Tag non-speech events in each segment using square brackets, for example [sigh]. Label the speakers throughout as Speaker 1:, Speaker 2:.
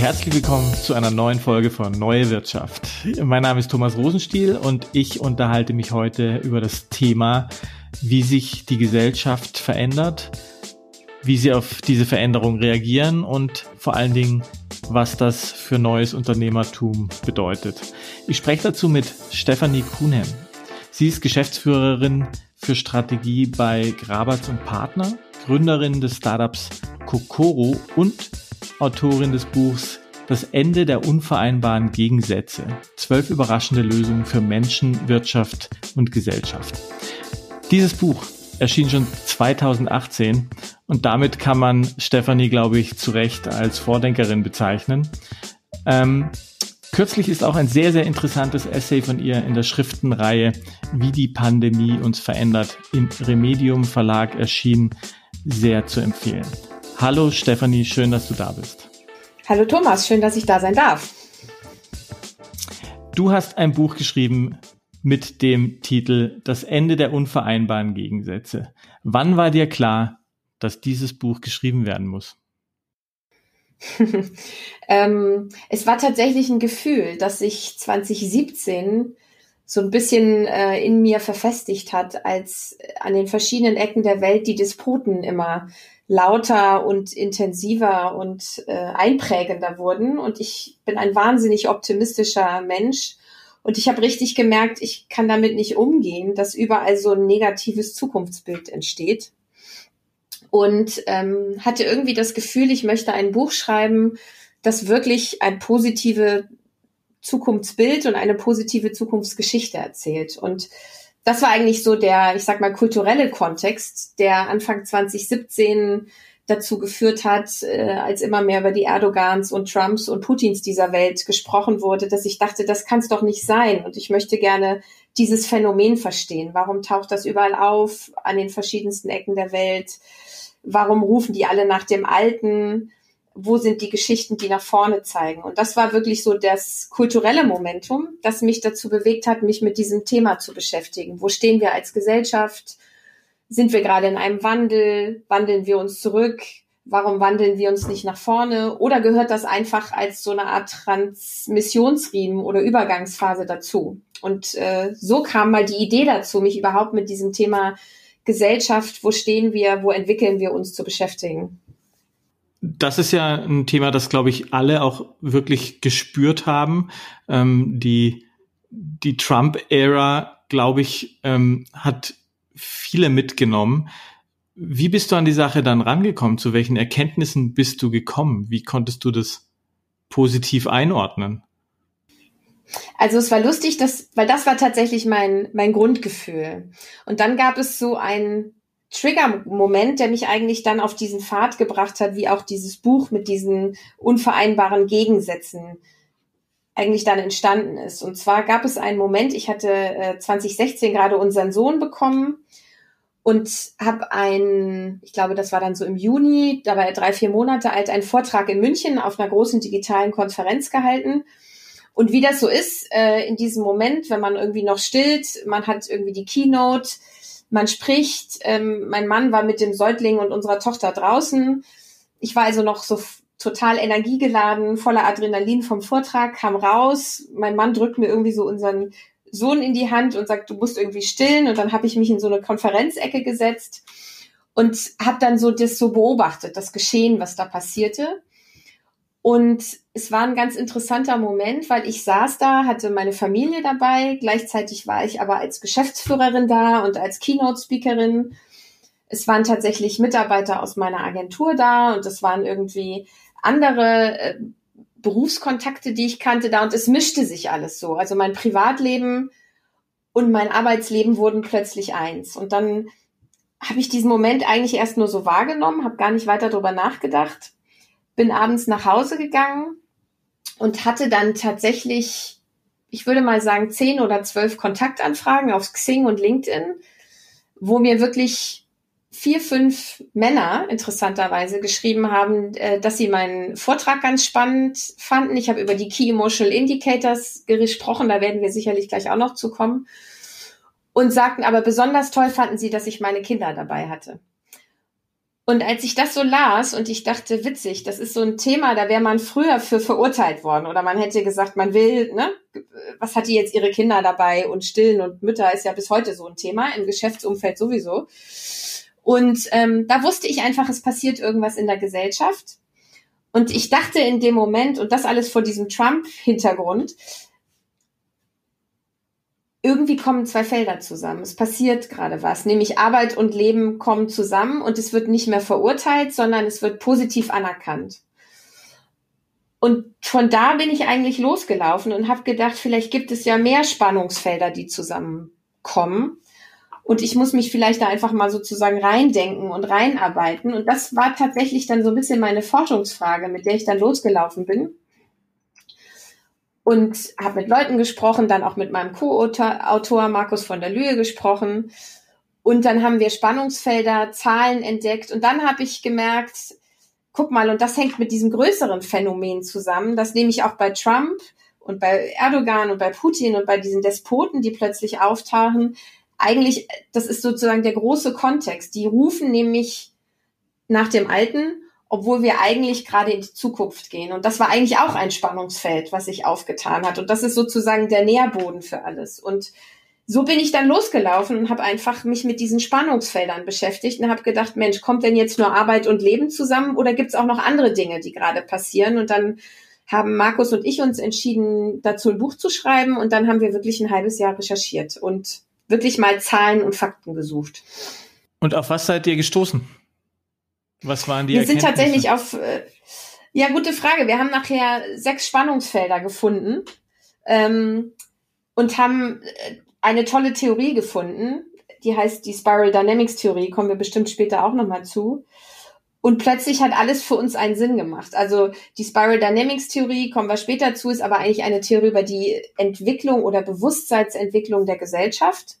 Speaker 1: Herzlich willkommen zu einer neuen Folge von Neue Wirtschaft. Mein Name ist Thomas Rosenstiel und ich unterhalte mich heute über das Thema, wie sich die Gesellschaft verändert, wie sie auf diese Veränderung reagieren und vor allen Dingen, was das für neues Unternehmertum bedeutet. Ich spreche dazu mit Stefanie Kuhnhem. Sie ist Geschäftsführerin für Strategie bei Grabatz und Partner, Gründerin des Startups Kokoro und Autorin des Buchs Das Ende der unvereinbaren Gegensätze. Zwölf überraschende Lösungen für Menschen, Wirtschaft und Gesellschaft. Dieses Buch erschien schon 2018 und damit kann man Stefanie, glaube ich, zu Recht als Vordenkerin bezeichnen. Ähm, kürzlich ist auch ein sehr, sehr interessantes Essay von ihr in der Schriftenreihe Wie die Pandemie uns verändert im Remedium Verlag erschienen, sehr zu empfehlen. Hallo Stefanie, schön, dass du da bist.
Speaker 2: Hallo Thomas, schön, dass ich da sein darf.
Speaker 1: Du hast ein Buch geschrieben mit dem Titel Das Ende der unvereinbaren Gegensätze. Wann war dir klar, dass dieses Buch geschrieben werden muss? [laughs]
Speaker 2: ähm, es war tatsächlich ein Gefühl, dass sich 2017 so ein bisschen äh, in mir verfestigt hat, als an den verschiedenen Ecken der Welt die Disputen immer lauter und intensiver und äh, einprägender wurden. Und ich bin ein wahnsinnig optimistischer Mensch. Und ich habe richtig gemerkt, ich kann damit nicht umgehen, dass überall so ein negatives Zukunftsbild entsteht. Und ähm, hatte irgendwie das Gefühl, ich möchte ein Buch schreiben, das wirklich ein positive Zukunftsbild und eine positive Zukunftsgeschichte erzählt. Und das war eigentlich so der, ich sag mal, kulturelle Kontext, der Anfang 2017 dazu geführt hat, äh, als immer mehr über die Erdogans und Trumps und Putins dieser Welt gesprochen wurde, dass ich dachte, das kann es doch nicht sein. Und ich möchte gerne dieses Phänomen verstehen. Warum taucht das überall auf an den verschiedensten Ecken der Welt? Warum rufen die alle nach dem Alten? Wo sind die Geschichten, die nach vorne zeigen. Und das war wirklich so das kulturelle Momentum, das mich dazu bewegt hat, mich mit diesem Thema zu beschäftigen. Wo stehen wir als Gesellschaft? Sind wir gerade in einem Wandel? Wandeln wir uns zurück? Warum wandeln wir uns nicht nach vorne? Oder gehört das einfach als so eine Art Transmissionsriemen oder Übergangsphase dazu? Und äh, so kam mal die Idee dazu, mich überhaupt mit diesem Thema Gesellschaft, wo stehen wir, wo entwickeln wir uns zu beschäftigen.
Speaker 1: Das ist ja ein Thema, das, glaube ich, alle auch wirklich gespürt haben. Ähm, die die Trump-Ära, glaube ich, ähm, hat viele mitgenommen. Wie bist du an die Sache dann rangekommen? Zu welchen Erkenntnissen bist du gekommen? Wie konntest du das positiv einordnen?
Speaker 2: Also es war lustig, dass, weil das war tatsächlich mein, mein Grundgefühl. Und dann gab es so ein Trigger-Moment, der mich eigentlich dann auf diesen Pfad gebracht hat, wie auch dieses Buch mit diesen unvereinbaren Gegensätzen eigentlich dann entstanden ist. Und zwar gab es einen Moment, ich hatte äh, 2016 gerade unseren Sohn bekommen und habe ein, ich glaube, das war dann so im Juni, da war er drei, vier Monate alt, einen Vortrag in München auf einer großen digitalen Konferenz gehalten. Und wie das so ist, äh, in diesem Moment, wenn man irgendwie noch stillt, man hat irgendwie die Keynote, man spricht. Ähm, mein Mann war mit dem Säugling und unserer Tochter draußen. Ich war also noch so total energiegeladen, voller Adrenalin vom Vortrag, kam raus. Mein Mann drückt mir irgendwie so unseren Sohn in die Hand und sagt, du musst irgendwie stillen. Und dann habe ich mich in so eine Konferenzecke gesetzt und habe dann so das so beobachtet, das Geschehen, was da passierte. Und es war ein ganz interessanter Moment, weil ich saß da, hatte meine Familie dabei, gleichzeitig war ich aber als Geschäftsführerin da und als Keynote-Speakerin. Es waren tatsächlich Mitarbeiter aus meiner Agentur da und es waren irgendwie andere äh, Berufskontakte, die ich kannte da und es mischte sich alles so. Also mein Privatleben und mein Arbeitsleben wurden plötzlich eins. Und dann habe ich diesen Moment eigentlich erst nur so wahrgenommen, habe gar nicht weiter darüber nachgedacht bin abends nach Hause gegangen und hatte dann tatsächlich, ich würde mal sagen, zehn oder zwölf Kontaktanfragen auf Xing und LinkedIn, wo mir wirklich vier, fünf Männer interessanterweise geschrieben haben, äh, dass sie meinen Vortrag ganz spannend fanden. Ich habe über die Key Emotional Indicators gesprochen, da werden wir sicherlich gleich auch noch zu kommen. Und sagten aber besonders toll fanden sie, dass ich meine Kinder dabei hatte. Und als ich das so las und ich dachte, witzig, das ist so ein Thema, da wäre man früher für verurteilt worden oder man hätte gesagt, man will, ne, was hat die jetzt ihre Kinder dabei und stillen und Mütter ist ja bis heute so ein Thema, im Geschäftsumfeld sowieso. Und ähm, da wusste ich einfach, es passiert irgendwas in der Gesellschaft. Und ich dachte in dem Moment, und das alles vor diesem Trump-Hintergrund, irgendwie kommen zwei Felder zusammen. Es passiert gerade was, nämlich Arbeit und Leben kommen zusammen und es wird nicht mehr verurteilt, sondern es wird positiv anerkannt. Und von da bin ich eigentlich losgelaufen und habe gedacht, vielleicht gibt es ja mehr Spannungsfelder, die zusammenkommen. Und ich muss mich vielleicht da einfach mal sozusagen reindenken und reinarbeiten. Und das war tatsächlich dann so ein bisschen meine Forschungsfrage, mit der ich dann losgelaufen bin und habe mit Leuten gesprochen, dann auch mit meinem Co-Autor Markus von der Lühe gesprochen. Und dann haben wir Spannungsfelder, Zahlen entdeckt. Und dann habe ich gemerkt, guck mal, und das hängt mit diesem größeren Phänomen zusammen, das nehme ich auch bei Trump und bei Erdogan und bei Putin und bei diesen Despoten, die plötzlich auftauchen. Eigentlich, das ist sozusagen der große Kontext. Die rufen nämlich nach dem Alten obwohl wir eigentlich gerade in die Zukunft gehen. Und das war eigentlich auch ein Spannungsfeld, was sich aufgetan hat. Und das ist sozusagen der Nährboden für alles. Und so bin ich dann losgelaufen und habe einfach mich mit diesen Spannungsfeldern beschäftigt und habe gedacht, Mensch, kommt denn jetzt nur Arbeit und Leben zusammen oder gibt es auch noch andere Dinge, die gerade passieren? Und dann haben Markus und ich uns entschieden, dazu ein Buch zu schreiben und dann haben wir wirklich ein halbes Jahr recherchiert und wirklich mal Zahlen und Fakten gesucht.
Speaker 1: Und auf was seid ihr gestoßen? Was waren die
Speaker 2: Wir sind tatsächlich auf, äh, ja, gute Frage. Wir haben nachher sechs Spannungsfelder gefunden ähm, und haben äh, eine tolle Theorie gefunden. Die heißt die Spiral Dynamics Theorie, kommen wir bestimmt später auch nochmal zu. Und plötzlich hat alles für uns einen Sinn gemacht. Also die Spiral Dynamics Theorie, kommen wir später zu, ist aber eigentlich eine Theorie über die Entwicklung oder Bewusstseinsentwicklung der Gesellschaft.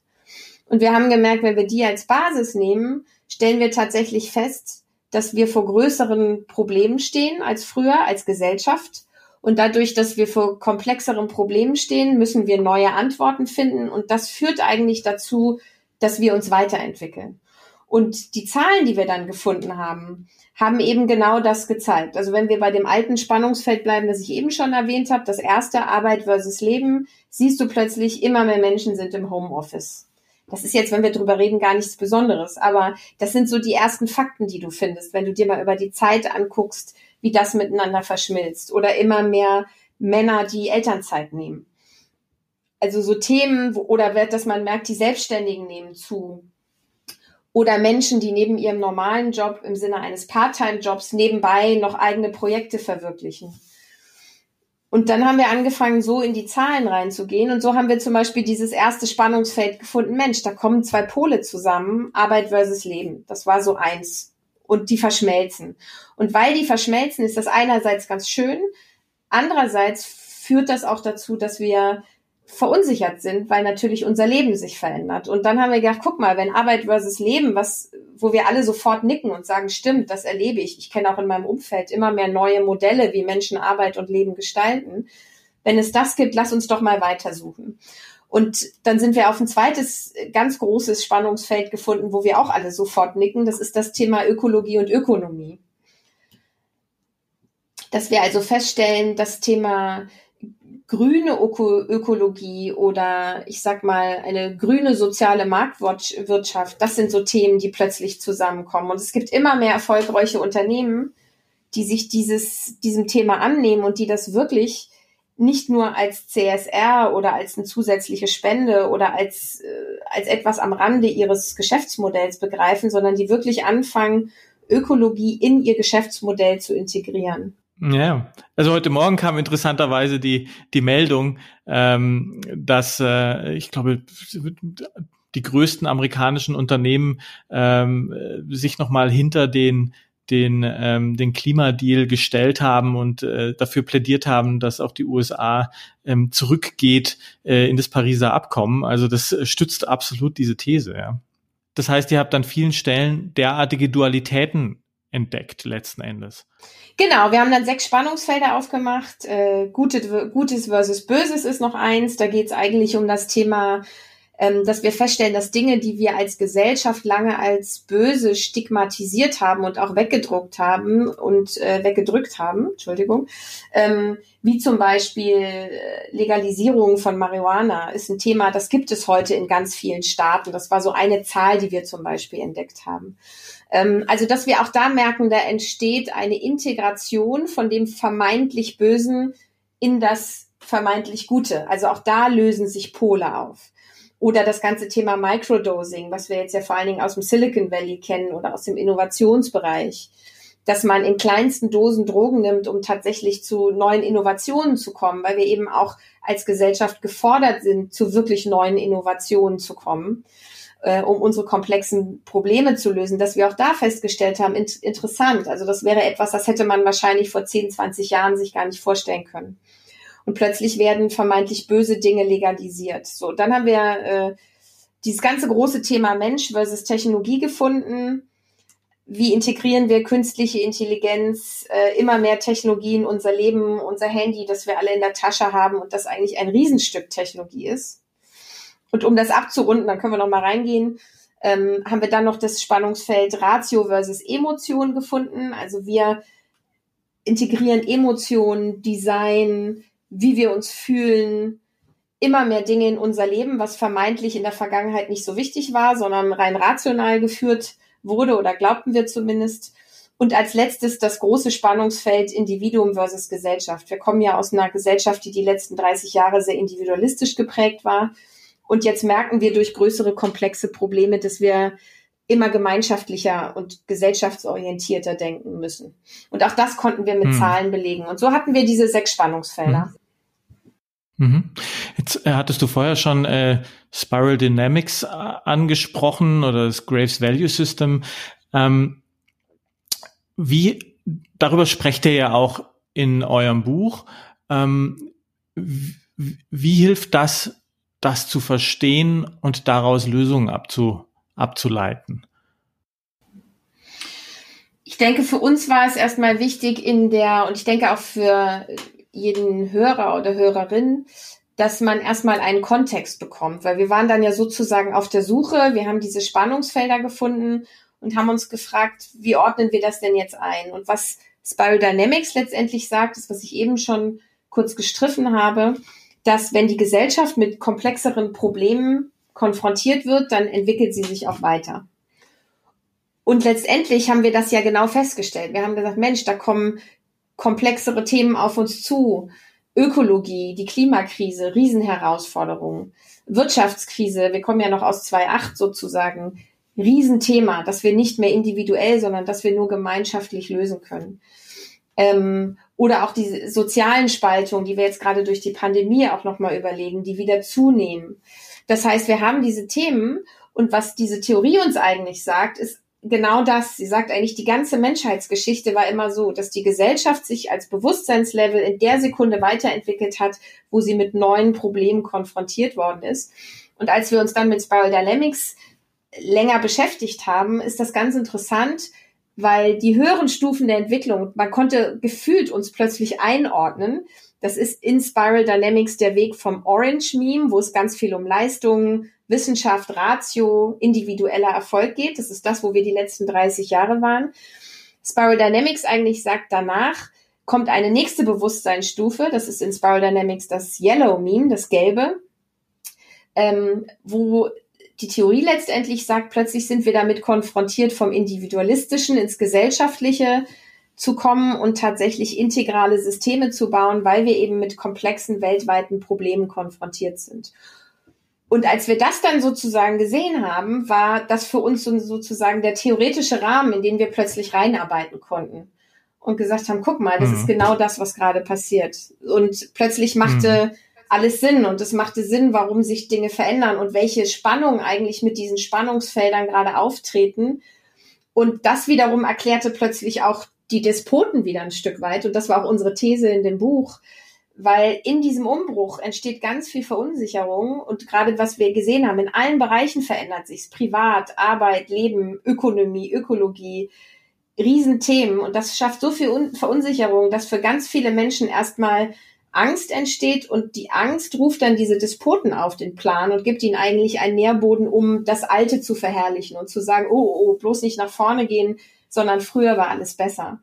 Speaker 2: Und wir haben gemerkt, wenn wir die als Basis nehmen, stellen wir tatsächlich fest, dass wir vor größeren Problemen stehen als früher, als Gesellschaft. Und dadurch, dass wir vor komplexeren Problemen stehen, müssen wir neue Antworten finden. Und das führt eigentlich dazu, dass wir uns weiterentwickeln. Und die Zahlen, die wir dann gefunden haben, haben eben genau das gezeigt. Also wenn wir bei dem alten Spannungsfeld bleiben, das ich eben schon erwähnt habe, das erste Arbeit versus Leben, siehst du plötzlich, immer mehr Menschen sind im Homeoffice. Das ist jetzt, wenn wir drüber reden, gar nichts Besonderes. Aber das sind so die ersten Fakten, die du findest, wenn du dir mal über die Zeit anguckst, wie das miteinander verschmilzt. Oder immer mehr Männer, die Elternzeit nehmen. Also so Themen, wo, oder wird, dass man merkt, die Selbstständigen nehmen zu. Oder Menschen, die neben ihrem normalen Job im Sinne eines Part-Time-Jobs nebenbei noch eigene Projekte verwirklichen. Und dann haben wir angefangen, so in die Zahlen reinzugehen. Und so haben wir zum Beispiel dieses erste Spannungsfeld gefunden. Mensch, da kommen zwei Pole zusammen, Arbeit versus Leben. Das war so eins. Und die verschmelzen. Und weil die verschmelzen, ist das einerseits ganz schön. Andererseits führt das auch dazu, dass wir verunsichert sind, weil natürlich unser Leben sich verändert. Und dann haben wir gedacht, guck mal, wenn Arbeit versus Leben, was, wo wir alle sofort nicken und sagen, stimmt, das erlebe ich. Ich kenne auch in meinem Umfeld immer mehr neue Modelle, wie Menschen Arbeit und Leben gestalten. Wenn es das gibt, lass uns doch mal weitersuchen. Und dann sind wir auf ein zweites ganz großes Spannungsfeld gefunden, wo wir auch alle sofort nicken. Das ist das Thema Ökologie und Ökonomie. Dass wir also feststellen, das Thema grüne Öko Ökologie oder ich sag mal eine grüne soziale Marktwirtschaft, das sind so Themen, die plötzlich zusammenkommen. Und es gibt immer mehr erfolgreiche Unternehmen, die sich dieses, diesem Thema annehmen und die das wirklich nicht nur als CSR oder als eine zusätzliche Spende oder als, äh, als etwas am Rande ihres Geschäftsmodells begreifen, sondern die wirklich anfangen, Ökologie in ihr Geschäftsmodell zu integrieren.
Speaker 1: Ja, also heute Morgen kam interessanterweise die, die Meldung, ähm, dass äh, ich glaube, die größten amerikanischen Unternehmen ähm, sich nochmal hinter den den, ähm, den Klimadeal gestellt haben und äh, dafür plädiert haben, dass auch die USA ähm, zurückgeht äh, in das Pariser Abkommen. Also das stützt absolut diese These. Ja. Das heißt, ihr habt an vielen Stellen derartige Dualitäten entdeckt letzten Endes.
Speaker 2: Genau, wir haben dann sechs Spannungsfelder aufgemacht. Äh, Gute, Gutes versus Böses ist noch eins. Da geht es eigentlich um das Thema ähm, dass wir feststellen, dass Dinge, die wir als Gesellschaft lange als böse stigmatisiert haben und auch weggedruckt haben und äh, weggedrückt haben, Entschuldigung, ähm, wie zum Beispiel äh, Legalisierung von Marihuana ist ein Thema, das gibt es heute in ganz vielen Staaten. Das war so eine Zahl, die wir zum Beispiel entdeckt haben. Ähm, also, dass wir auch da merken, da entsteht eine Integration von dem vermeintlich Bösen in das vermeintlich Gute. Also auch da lösen sich Pole auf. Oder das ganze Thema Microdosing, was wir jetzt ja vor allen Dingen aus dem Silicon Valley kennen oder aus dem Innovationsbereich, dass man in kleinsten Dosen Drogen nimmt, um tatsächlich zu neuen Innovationen zu kommen, weil wir eben auch als Gesellschaft gefordert sind, zu wirklich neuen Innovationen zu kommen, äh, um unsere komplexen Probleme zu lösen, dass wir auch da festgestellt haben, in interessant. Also das wäre etwas, das hätte man wahrscheinlich vor 10, 20 Jahren sich gar nicht vorstellen können und plötzlich werden vermeintlich böse Dinge legalisiert. So, dann haben wir äh, dieses ganze große Thema Mensch versus Technologie gefunden. Wie integrieren wir künstliche Intelligenz, äh, immer mehr Technologie in unser Leben, unser Handy, das wir alle in der Tasche haben und das eigentlich ein Riesenstück Technologie ist. Und um das abzurunden, dann können wir noch mal reingehen, ähm, haben wir dann noch das Spannungsfeld Ratio versus Emotion gefunden. Also wir integrieren Emotionen, Design, wie wir uns fühlen, immer mehr Dinge in unser Leben, was vermeintlich in der Vergangenheit nicht so wichtig war, sondern rein rational geführt wurde oder glaubten wir zumindest. Und als letztes das große Spannungsfeld Individuum versus Gesellschaft. Wir kommen ja aus einer Gesellschaft, die die letzten 30 Jahre sehr individualistisch geprägt war. Und jetzt merken wir durch größere komplexe Probleme, dass wir immer gemeinschaftlicher und gesellschaftsorientierter denken müssen. Und auch das konnten wir mit hm. Zahlen belegen. Und so hatten wir diese sechs Spannungsfelder. Hm.
Speaker 1: Mhm. Jetzt äh, hattest du vorher schon äh, Spiral Dynamics äh, angesprochen oder das Graves Value System. Ähm, wie darüber sprecht ihr ja auch in eurem Buch. Ähm, wie, wie hilft das, das zu verstehen und daraus Lösungen abzu, abzuleiten?
Speaker 2: Ich denke, für uns war es erstmal wichtig in der, und ich denke auch für jeden Hörer oder Hörerin, dass man erstmal einen Kontext bekommt, weil wir waren dann ja sozusagen auf der Suche, wir haben diese Spannungsfelder gefunden und haben uns gefragt, wie ordnen wir das denn jetzt ein? Und was Spiral Dynamics letztendlich sagt, ist, was ich eben schon kurz gestriffen habe, dass wenn die Gesellschaft mit komplexeren Problemen konfrontiert wird, dann entwickelt sie sich auch weiter. Und letztendlich haben wir das ja genau festgestellt. Wir haben gesagt, Mensch, da kommen komplexere Themen auf uns zu. Ökologie, die Klimakrise, Riesenherausforderungen, Wirtschaftskrise, wir kommen ja noch aus 2.8 sozusagen, Riesenthema, das wir nicht mehr individuell, sondern das wir nur gemeinschaftlich lösen können. Ähm, oder auch die sozialen Spaltungen, die wir jetzt gerade durch die Pandemie auch nochmal überlegen, die wieder zunehmen. Das heißt, wir haben diese Themen und was diese Theorie uns eigentlich sagt, ist, genau das. Sie sagt eigentlich, die ganze Menschheitsgeschichte war immer so, dass die Gesellschaft sich als Bewusstseinslevel in der Sekunde weiterentwickelt hat, wo sie mit neuen Problemen konfrontiert worden ist. Und als wir uns dann mit Spiral Dynamics länger beschäftigt haben, ist das ganz interessant, weil die höheren Stufen der Entwicklung, man konnte gefühlt uns plötzlich einordnen. Das ist in Spiral Dynamics der Weg vom Orange Meme, wo es ganz viel um Leistungen, Wissenschaft, Ratio, individueller Erfolg geht. Das ist das, wo wir die letzten 30 Jahre waren. Spiral Dynamics eigentlich sagt danach, kommt eine nächste Bewusstseinsstufe. Das ist in Spiral Dynamics das Yellow Meme, das Gelbe, ähm, wo die Theorie letztendlich sagt, plötzlich sind wir damit konfrontiert, vom Individualistischen ins Gesellschaftliche zu kommen und tatsächlich integrale Systeme zu bauen, weil wir eben mit komplexen weltweiten Problemen konfrontiert sind. Und als wir das dann sozusagen gesehen haben, war das für uns sozusagen der theoretische Rahmen, in den wir plötzlich reinarbeiten konnten. Und gesagt haben, guck mal, das mhm. ist genau das, was gerade passiert. Und plötzlich machte mhm. Alles Sinn und es machte Sinn, warum sich Dinge verändern und welche Spannungen eigentlich mit diesen Spannungsfeldern gerade auftreten. Und das wiederum erklärte plötzlich auch die Despoten wieder ein Stück weit. Und das war auch unsere These in dem Buch, weil in diesem Umbruch entsteht ganz viel Verunsicherung und gerade was wir gesehen haben, in allen Bereichen verändert sich's. Privat, Arbeit, Leben, Ökonomie, Ökologie, Riesenthemen und das schafft so viel Verunsicherung, dass für ganz viele Menschen erstmal Angst entsteht und die Angst ruft dann diese Despoten auf den Plan und gibt ihnen eigentlich einen Nährboden, um das Alte zu verherrlichen und zu sagen, oh, oh, oh bloß nicht nach vorne gehen, sondern früher war alles besser.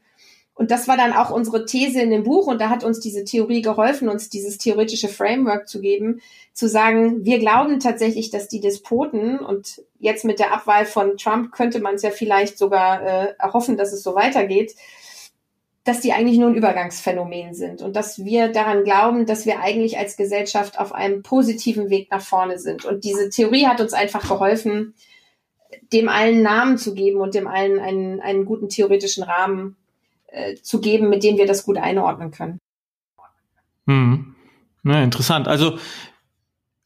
Speaker 2: Und das war dann auch unsere These in dem Buch und da hat uns diese Theorie geholfen, uns dieses theoretische Framework zu geben, zu sagen, wir glauben tatsächlich, dass die Despoten und jetzt mit der Abwahl von Trump könnte man es ja vielleicht sogar äh, erhoffen, dass es so weitergeht, dass die eigentlich nur ein Übergangsphänomen sind und dass wir daran glauben, dass wir eigentlich als Gesellschaft auf einem positiven Weg nach vorne sind. Und diese Theorie hat uns einfach geholfen, dem allen Namen zu geben und dem allen einen, einen guten theoretischen Rahmen äh, zu geben, mit dem wir das gut einordnen können.
Speaker 1: Hm. Ja, interessant. Also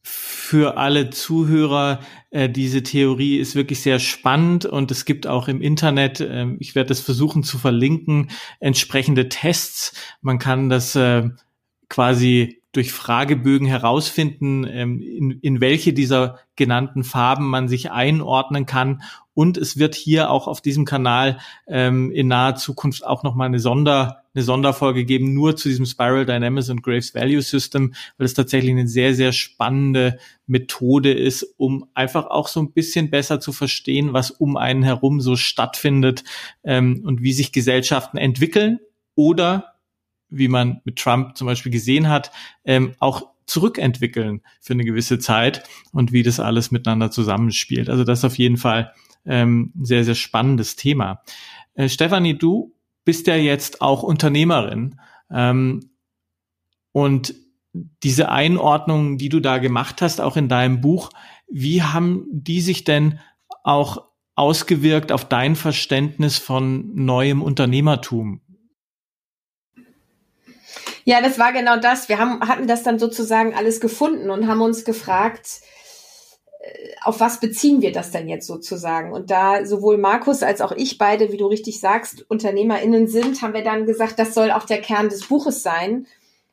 Speaker 1: für alle Zuhörer, äh, diese Theorie ist wirklich sehr spannend und es gibt auch im Internet, äh, ich werde das versuchen zu verlinken, entsprechende Tests. Man kann das äh, quasi durch Fragebögen herausfinden, ähm, in, in welche dieser genannten Farben man sich einordnen kann. Und es wird hier auch auf diesem Kanal ähm, in naher Zukunft auch nochmal eine Sonder, eine Sonderfolge geben, nur zu diesem Spiral Dynamics und Graves Value System, weil es tatsächlich eine sehr, sehr spannende Methode ist, um einfach auch so ein bisschen besser zu verstehen, was um einen herum so stattfindet ähm, und wie sich Gesellschaften entwickeln oder wie man mit Trump zum Beispiel gesehen hat, ähm, auch zurückentwickeln für eine gewisse Zeit und wie das alles miteinander zusammenspielt. Also das ist auf jeden Fall ähm, sehr, sehr spannendes Thema. Äh, Stefanie, du bist ja jetzt auch Unternehmerin ähm, und diese Einordnung, die du da gemacht hast, auch in deinem Buch, wie haben die sich denn auch ausgewirkt auf dein Verständnis von neuem Unternehmertum?
Speaker 2: Ja, das war genau das. Wir haben, hatten das dann sozusagen alles gefunden und haben uns gefragt, äh, auf was beziehen wir das denn jetzt sozusagen? Und da sowohl Markus als auch ich beide, wie du richtig sagst, UnternehmerInnen sind, haben wir dann gesagt, das soll auch der Kern des Buches sein,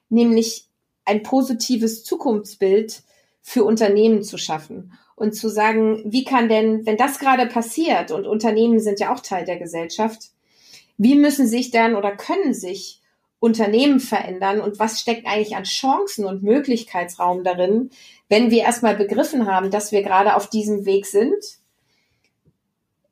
Speaker 2: nämlich ein positives Zukunftsbild für Unternehmen zu schaffen und zu sagen, wie kann denn, wenn das gerade passiert und Unternehmen sind ja auch Teil der Gesellschaft, wie müssen sich dann oder können sich Unternehmen verändern und was steckt eigentlich an Chancen und Möglichkeitsraum darin, wenn wir erstmal begriffen haben, dass wir gerade auf diesem Weg sind,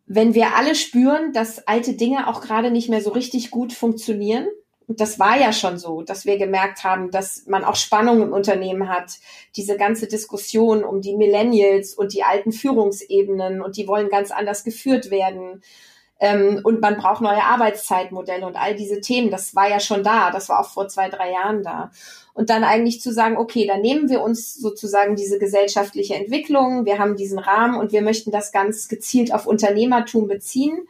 Speaker 2: wenn wir alle spüren, dass alte Dinge auch gerade nicht mehr so richtig gut funktionieren. Und das war ja schon so, dass wir gemerkt haben, dass man auch Spannung im Unternehmen hat. Diese ganze Diskussion um die Millennials und die alten Führungsebenen und die wollen ganz anders geführt werden. Ähm, und man braucht neue Arbeitszeitmodelle und all diese Themen. Das war ja schon da. Das war auch vor zwei, drei Jahren da. Und dann eigentlich zu sagen, okay, dann nehmen wir uns sozusagen diese gesellschaftliche Entwicklung. Wir haben diesen Rahmen und wir möchten das ganz gezielt auf Unternehmertum beziehen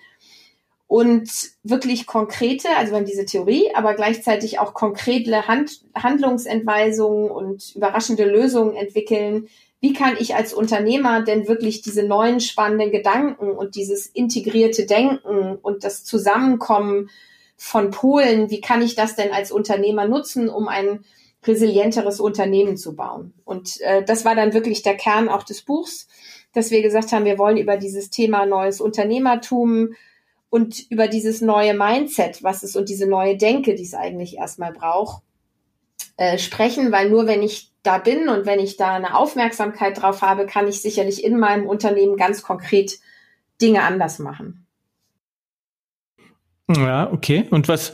Speaker 2: und wirklich konkrete, also wir haben diese Theorie, aber gleichzeitig auch konkrete Hand, Handlungsentweisungen und überraschende Lösungen entwickeln, wie kann ich als Unternehmer denn wirklich diese neuen spannenden Gedanken und dieses integrierte Denken und das Zusammenkommen von Polen, wie kann ich das denn als Unternehmer nutzen, um ein resilienteres Unternehmen zu bauen? Und äh, das war dann wirklich der Kern auch des Buchs, dass wir gesagt haben, wir wollen über dieses Thema neues Unternehmertum und über dieses neue Mindset, was es und diese neue Denke, die es eigentlich erstmal braucht, äh, sprechen, weil nur wenn ich da bin und wenn ich da eine Aufmerksamkeit drauf habe, kann ich sicherlich in meinem Unternehmen ganz konkret Dinge anders machen.
Speaker 1: Ja, okay. Und was,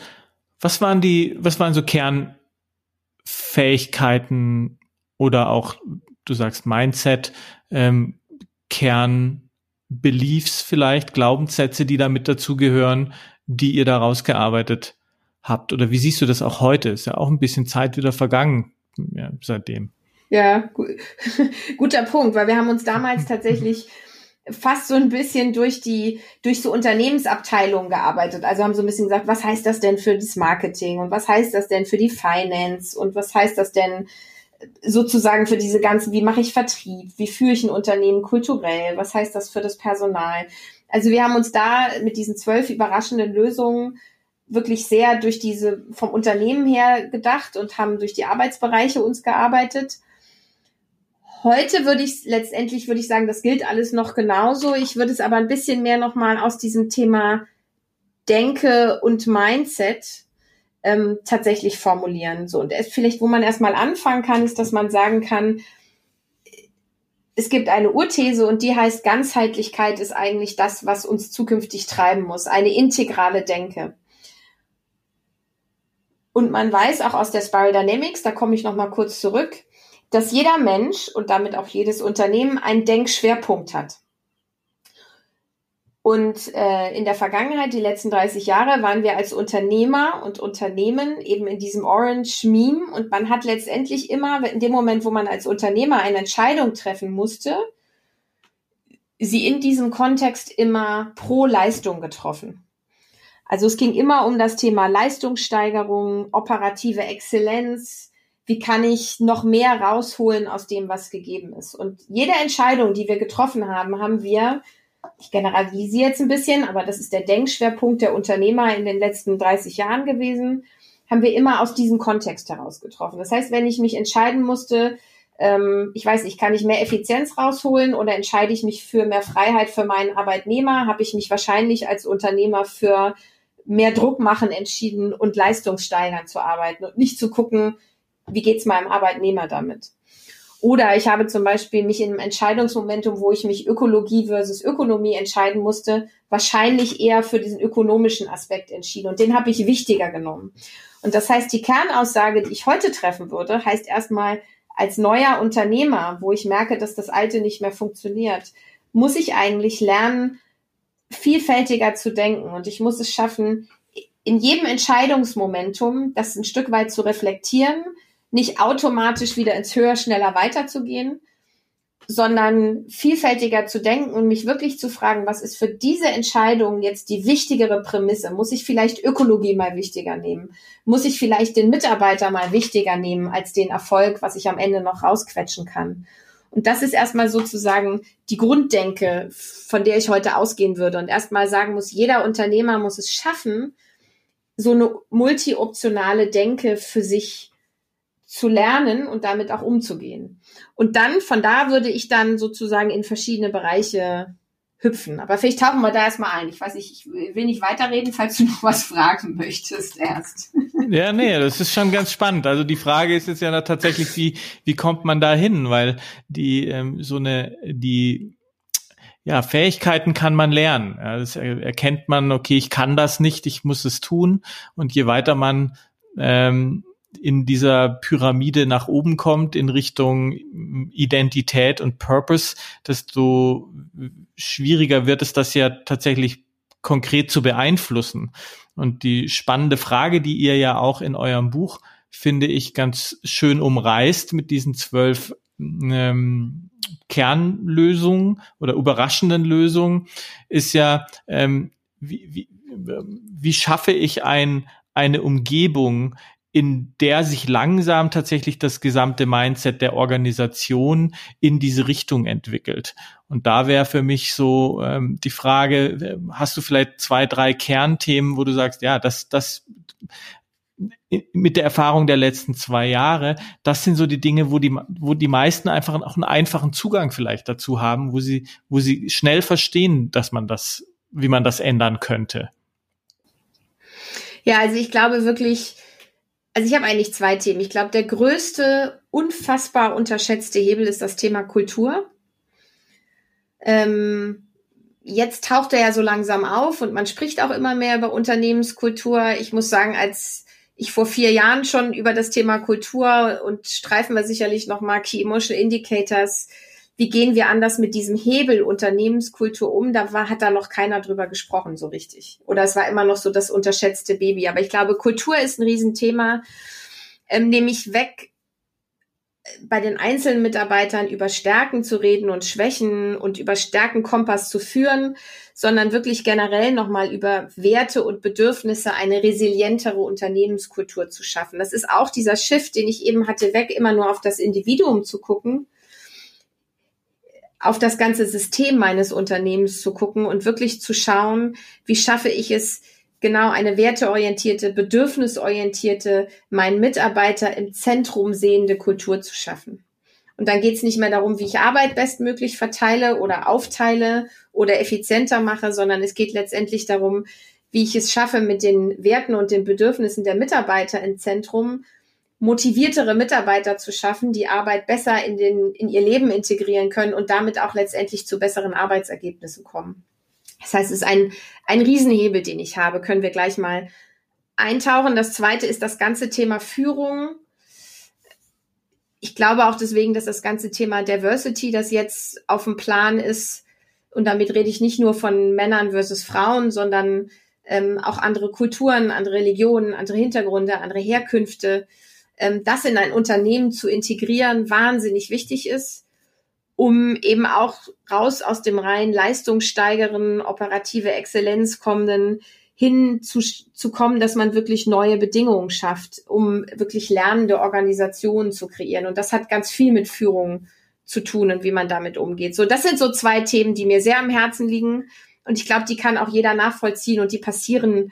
Speaker 1: was waren die, was waren so Kernfähigkeiten oder auch, du sagst Mindset, ähm, Kernbeliefs vielleicht, Glaubenssätze, die da mit dazugehören, die ihr da rausgearbeitet habt? Oder wie siehst du das auch heute? Ist ja auch ein bisschen Zeit wieder vergangen ja, seitdem.
Speaker 2: Ja, gu [laughs] guter Punkt, weil wir haben uns damals tatsächlich fast so ein bisschen durch die, durch so Unternehmensabteilungen gearbeitet. Also haben so ein bisschen gesagt, was heißt das denn für das Marketing und was heißt das denn für die Finance und was heißt das denn sozusagen für diese ganzen, wie mache ich Vertrieb, wie führe ich ein Unternehmen kulturell, was heißt das für das Personal. Also wir haben uns da mit diesen zwölf überraschenden Lösungen wirklich sehr durch diese vom Unternehmen her gedacht und haben durch die Arbeitsbereiche uns gearbeitet. Heute würde ich letztendlich würde ich sagen, das gilt alles noch genauso. Ich würde es aber ein bisschen mehr nochmal aus diesem Thema Denke und Mindset ähm, tatsächlich formulieren. So, und vielleicht, wo man erstmal anfangen kann, ist, dass man sagen kann, es gibt eine Urthese und die heißt, Ganzheitlichkeit ist eigentlich das, was uns zukünftig treiben muss, eine integrale Denke. Und man weiß auch aus der Spiral Dynamics, da komme ich noch mal kurz zurück, dass jeder Mensch und damit auch jedes Unternehmen einen Denkschwerpunkt hat. Und äh, in der Vergangenheit, die letzten 30 Jahre, waren wir als Unternehmer und Unternehmen eben in diesem Orange Meme und man hat letztendlich immer, in dem Moment, wo man als Unternehmer eine Entscheidung treffen musste, sie in diesem Kontext immer pro Leistung getroffen. Also es ging immer um das Thema Leistungssteigerung, operative Exzellenz, wie kann ich noch mehr rausholen aus dem, was gegeben ist. Und jede Entscheidung, die wir getroffen haben, haben wir ich generalisiere jetzt ein bisschen, aber das ist der Denkschwerpunkt der Unternehmer in den letzten 30 Jahren gewesen, haben wir immer aus diesem Kontext heraus getroffen. Das heißt, wenn ich mich entscheiden musste, ähm, ich weiß nicht, kann ich mehr Effizienz rausholen oder entscheide ich mich für mehr Freiheit für meinen Arbeitnehmer, habe ich mich wahrscheinlich als Unternehmer für mehr Druck machen entschieden und leistungssteigern zu arbeiten und nicht zu gucken, wie geht's meinem Arbeitnehmer damit. Oder ich habe zum Beispiel mich in einem Entscheidungsmomentum, wo ich mich Ökologie versus Ökonomie entscheiden musste, wahrscheinlich eher für diesen ökonomischen Aspekt entschieden. Und den habe ich wichtiger genommen. Und das heißt, die Kernaussage, die ich heute treffen würde, heißt erstmal, als neuer Unternehmer, wo ich merke, dass das Alte nicht mehr funktioniert, muss ich eigentlich lernen, vielfältiger zu denken. Und ich muss es schaffen, in jedem Entscheidungsmomentum das ein Stück weit zu reflektieren, nicht automatisch wieder ins Höher, schneller weiterzugehen, sondern vielfältiger zu denken und mich wirklich zu fragen, was ist für diese Entscheidung jetzt die wichtigere Prämisse? Muss ich vielleicht Ökologie mal wichtiger nehmen? Muss ich vielleicht den Mitarbeiter mal wichtiger nehmen als den Erfolg, was ich am Ende noch rausquetschen kann? Und das ist erstmal sozusagen die Grunddenke, von der ich heute ausgehen würde. Und erstmal sagen muss, jeder Unternehmer muss es schaffen, so eine multi-optionale Denke für sich zu lernen und damit auch umzugehen. Und dann, von da würde ich dann sozusagen in verschiedene Bereiche hüpfen. Aber vielleicht tauchen wir da erstmal ein. Ich weiß nicht, ich will nicht weiterreden, falls du noch was fragen möchtest erst.
Speaker 1: Ja, nee, das ist schon ganz spannend. Also die Frage ist jetzt ja tatsächlich, wie, wie kommt man da hin? Weil die, ähm, so eine, die, ja, Fähigkeiten kann man lernen. Ja, das erkennt man, okay, ich kann das nicht, ich muss es tun. Und je weiter man ähm, in dieser Pyramide nach oben kommt in Richtung Identität und Purpose, desto schwieriger wird es, das ja tatsächlich konkret zu beeinflussen. Und die spannende Frage, die ihr ja auch in eurem Buch, finde ich, ganz schön umreißt mit diesen zwölf ähm, Kernlösungen oder überraschenden Lösungen, ist ja, ähm, wie, wie, wie schaffe ich ein, eine Umgebung, in der sich langsam tatsächlich das gesamte Mindset der Organisation in diese Richtung entwickelt. Und da wäre für mich so ähm, die Frage, hast du vielleicht zwei, drei Kernthemen, wo du sagst, ja, das, das mit der Erfahrung der letzten zwei Jahre, das sind so die Dinge, wo die, wo die meisten einfach auch einen einfachen Zugang vielleicht dazu haben, wo sie, wo sie schnell verstehen, dass man das, wie man das ändern könnte.
Speaker 2: Ja, also ich glaube wirklich, also ich habe eigentlich zwei Themen. Ich glaube, der größte, unfassbar unterschätzte Hebel ist das Thema Kultur. Ähm, jetzt taucht er ja so langsam auf und man spricht auch immer mehr über Unternehmenskultur. Ich muss sagen, als ich vor vier Jahren schon über das Thema Kultur und streifen wir sicherlich noch mal Key Emotional Indicators wie gehen wir anders mit diesem Hebel Unternehmenskultur um? Da war, hat da noch keiner drüber gesprochen so richtig. Oder es war immer noch so das unterschätzte Baby. Aber ich glaube, Kultur ist ein Riesenthema, ähm, nämlich weg äh, bei den einzelnen Mitarbeitern über Stärken zu reden und Schwächen und über Stärkenkompass zu führen, sondern wirklich generell nochmal über Werte und Bedürfnisse eine resilientere Unternehmenskultur zu schaffen. Das ist auch dieser Shift, den ich eben hatte, weg immer nur auf das Individuum zu gucken, auf das ganze System meines Unternehmens zu gucken und wirklich zu schauen, wie schaffe ich es, genau eine werteorientierte, bedürfnisorientierte, meinen Mitarbeiter im Zentrum sehende Kultur zu schaffen. Und dann geht es nicht mehr darum, wie ich Arbeit bestmöglich verteile oder aufteile oder effizienter mache, sondern es geht letztendlich darum, wie ich es schaffe, mit den Werten und den Bedürfnissen der Mitarbeiter im Zentrum motiviertere Mitarbeiter zu schaffen, die Arbeit besser in, den, in ihr Leben integrieren können und damit auch letztendlich zu besseren Arbeitsergebnissen kommen. Das heißt, es ist ein, ein Riesenhebel, den ich habe, können wir gleich mal eintauchen. Das zweite ist das ganze Thema Führung. Ich glaube auch deswegen, dass das ganze Thema Diversity, das jetzt auf dem Plan ist, und damit rede ich nicht nur von Männern versus Frauen, sondern ähm, auch andere Kulturen, andere Religionen, andere Hintergründe, andere Herkünfte, ähm, das in ein Unternehmen zu integrieren, wahnsinnig wichtig ist, um eben auch raus aus dem rein leistungssteigeren, operative Exzellenz kommenden hin zu, zu kommen, dass man wirklich neue Bedingungen schafft, um wirklich lernende Organisationen zu kreieren. Und das hat ganz viel mit Führung zu tun und wie man damit umgeht. So, das sind so zwei Themen, die mir sehr am Herzen liegen. Und ich glaube, die kann auch jeder nachvollziehen und die passieren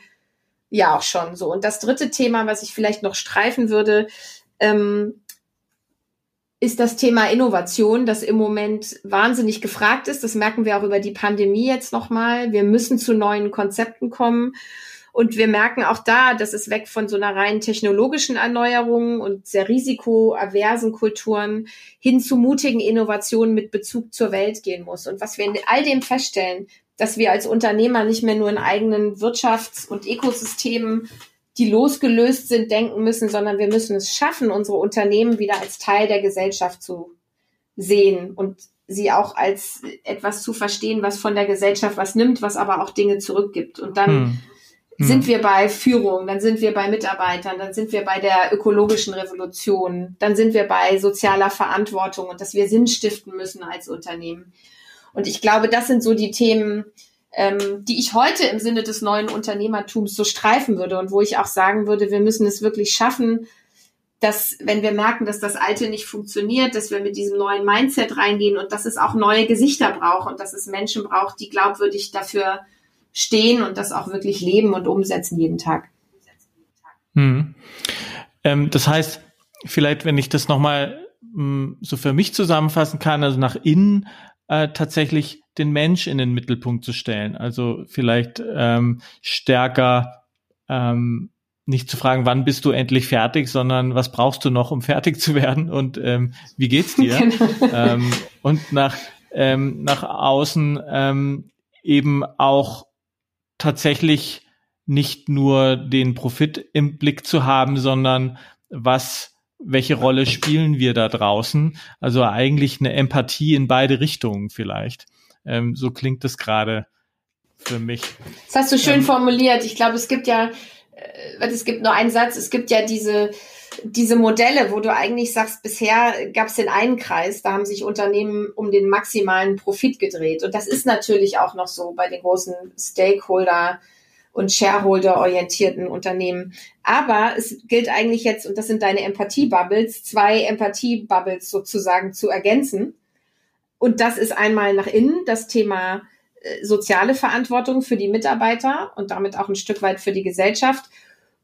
Speaker 2: ja auch schon so. Und das dritte Thema, was ich vielleicht noch streifen würde, ähm, ist das Thema Innovation, das im Moment wahnsinnig gefragt ist. Das merken wir auch über die Pandemie jetzt nochmal. Wir müssen zu neuen Konzepten kommen. Und wir merken auch da, dass es weg von so einer rein technologischen Erneuerung und sehr risikoaversen Kulturen hin zu mutigen Innovationen mit Bezug zur Welt gehen muss. Und was wir in all dem feststellen, dass wir als Unternehmer nicht mehr nur in eigenen Wirtschafts- und Ökosystemen, die losgelöst sind, denken müssen, sondern wir müssen es schaffen, unsere Unternehmen wieder als Teil der Gesellschaft zu sehen und sie auch als etwas zu verstehen, was von der Gesellschaft was nimmt, was aber auch Dinge zurückgibt. Und dann hm. hm. sind wir bei Führung, dann sind wir bei Mitarbeitern, dann sind wir bei der ökologischen Revolution, dann sind wir bei sozialer Verantwortung und dass wir Sinn stiften müssen als Unternehmen. Und ich glaube, das sind so die Themen, ähm, die ich heute im Sinne des neuen Unternehmertums so streifen würde und wo ich auch sagen würde, wir müssen es wirklich schaffen, dass wenn wir merken, dass das Alte nicht funktioniert, dass wir mit diesem neuen Mindset reingehen und dass es auch neue Gesichter braucht und dass es Menschen braucht, die glaubwürdig dafür stehen und das auch wirklich leben und umsetzen jeden Tag.
Speaker 1: Hm. Ähm, das heißt, vielleicht, wenn ich das nochmal hm, so für mich zusammenfassen kann, also nach innen äh, tatsächlich den Mensch in den Mittelpunkt zu stellen. Also vielleicht ähm, stärker ähm, nicht zu fragen, wann bist du endlich fertig, sondern was brauchst du noch, um fertig zu werden und ähm, wie geht's dir? [laughs] Genau. ähm, und nach, ähm, nach außen ähm, eben auch tatsächlich nicht nur den Profit im Blick zu haben, sondern was welche Rolle spielen wir da draußen? Also eigentlich eine Empathie in beide Richtungen vielleicht. Ähm, so klingt es gerade für mich.
Speaker 2: Das hast du schön ähm, formuliert. Ich glaube, es gibt ja, äh, es gibt nur einen Satz, es gibt ja diese, diese Modelle, wo du eigentlich sagst, bisher gab es den einen Kreis, da haben sich Unternehmen um den maximalen Profit gedreht. Und das ist natürlich auch noch so bei den großen Stakeholder- und Shareholder-orientierten Unternehmen. Aber es gilt eigentlich jetzt, und das sind deine Empathie-Bubbles, zwei Empathie-Bubbles sozusagen zu ergänzen. Und das ist einmal nach innen das Thema äh, soziale Verantwortung für die Mitarbeiter und damit auch ein Stück weit für die Gesellschaft.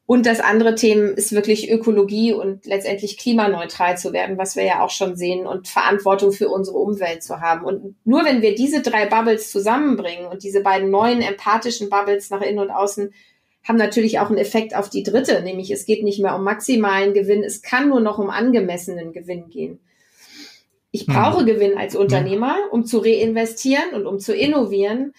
Speaker 2: Und das andere Thema ist wirklich Ökologie und letztendlich klimaneutral zu werden, was wir ja auch schon sehen und Verantwortung für unsere Umwelt zu haben. Und nur wenn wir diese drei Bubbles zusammenbringen und diese beiden neuen empathischen Bubbles nach innen und außen haben natürlich auch einen Effekt auf die dritte, nämlich es geht nicht mehr um maximalen Gewinn, es kann nur noch um angemessenen Gewinn gehen. Ich brauche mhm. Gewinn als Unternehmer, um zu reinvestieren und um zu innovieren,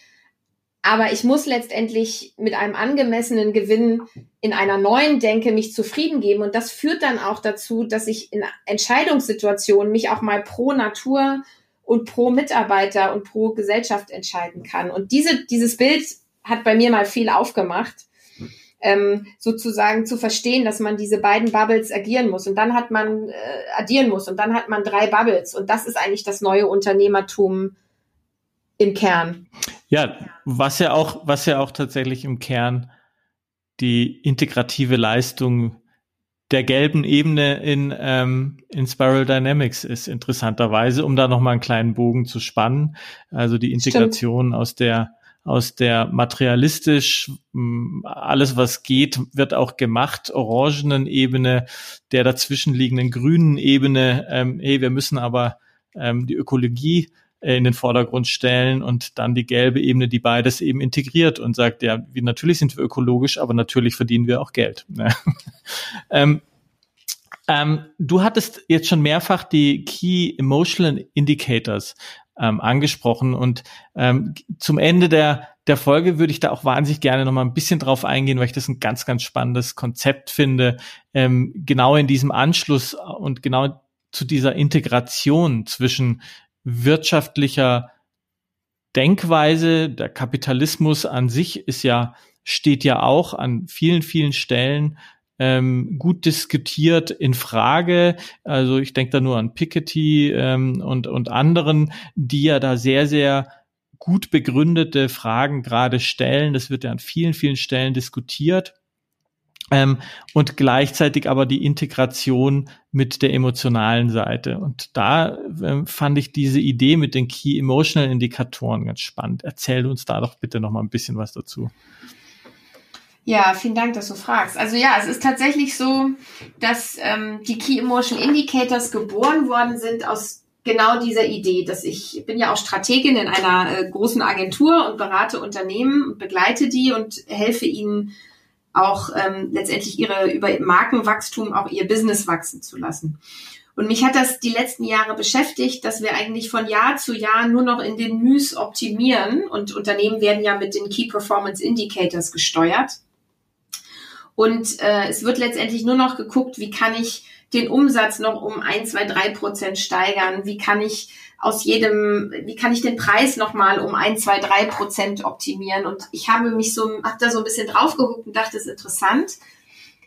Speaker 2: aber ich muss letztendlich mit einem angemessenen Gewinn in einer neuen Denke mich zufrieden geben. Und das führt dann auch dazu, dass ich in Entscheidungssituationen mich auch mal pro Natur und pro Mitarbeiter und pro Gesellschaft entscheiden kann. Und diese, dieses Bild hat bei mir mal viel aufgemacht, ähm, sozusagen zu verstehen, dass man diese beiden Bubbles agieren muss. Und dann hat man äh, addieren muss und dann hat man drei Bubbles. Und das ist eigentlich das neue Unternehmertum im Kern.
Speaker 1: Ja, was ja auch, was ja auch tatsächlich im Kern die integrative Leistung der gelben Ebene in, ähm, in Spiral Dynamics ist, interessanterweise, um da nochmal einen kleinen Bogen zu spannen. Also die Integration Stimmt. aus der aus der materialistisch, alles was geht, wird auch gemacht, orangenen Ebene, der dazwischenliegenden grünen Ebene, ähm, hey, wir müssen aber ähm, die Ökologie in den Vordergrund stellen und dann die gelbe Ebene, die beides eben integriert und sagt, ja, wie, natürlich sind wir ökologisch, aber natürlich verdienen wir auch Geld. Ne? [laughs] ähm, ähm, du hattest jetzt schon mehrfach die Key Emotional Indicators ähm, angesprochen und ähm, zum Ende der der Folge würde ich da auch wahnsinnig gerne noch mal ein bisschen drauf eingehen, weil ich das ein ganz, ganz spannendes Konzept finde, ähm, genau in diesem Anschluss und genau zu dieser Integration zwischen wirtschaftlicher Denkweise, der Kapitalismus an sich ist ja, steht ja auch an vielen, vielen Stellen ähm, gut diskutiert in Frage. Also ich denke da nur an Piketty ähm, und, und anderen, die ja da sehr, sehr gut begründete Fragen gerade stellen. Das wird ja an vielen, vielen Stellen diskutiert. Ähm, und gleichzeitig aber die Integration mit der emotionalen Seite. Und da ähm, fand ich diese Idee mit den Key Emotional Indikatoren ganz spannend. Erzähl uns da doch bitte noch mal ein bisschen was dazu.
Speaker 2: Ja, vielen Dank, dass du fragst. Also ja, es ist tatsächlich so, dass ähm, die Key Emotional Indicators geboren worden sind aus genau dieser Idee, dass ich bin ja auch Strategin in einer äh, großen Agentur und berate Unternehmen und begleite die und helfe ihnen auch ähm, letztendlich ihre über Markenwachstum auch ihr Business wachsen zu lassen. Und mich hat das die letzten Jahre beschäftigt, dass wir eigentlich von Jahr zu Jahr nur noch in den Müs optimieren und Unternehmen werden ja mit den Key Performance Indicators gesteuert. Und äh, es wird letztendlich nur noch geguckt, wie kann ich den Umsatz noch um ein, zwei, drei Prozent steigern? Wie kann ich aus jedem, wie kann ich den Preis nochmal um ein, zwei, drei Prozent optimieren? Und ich habe mich so, habe da so ein bisschen drauf geguckt und dachte, es ist interessant,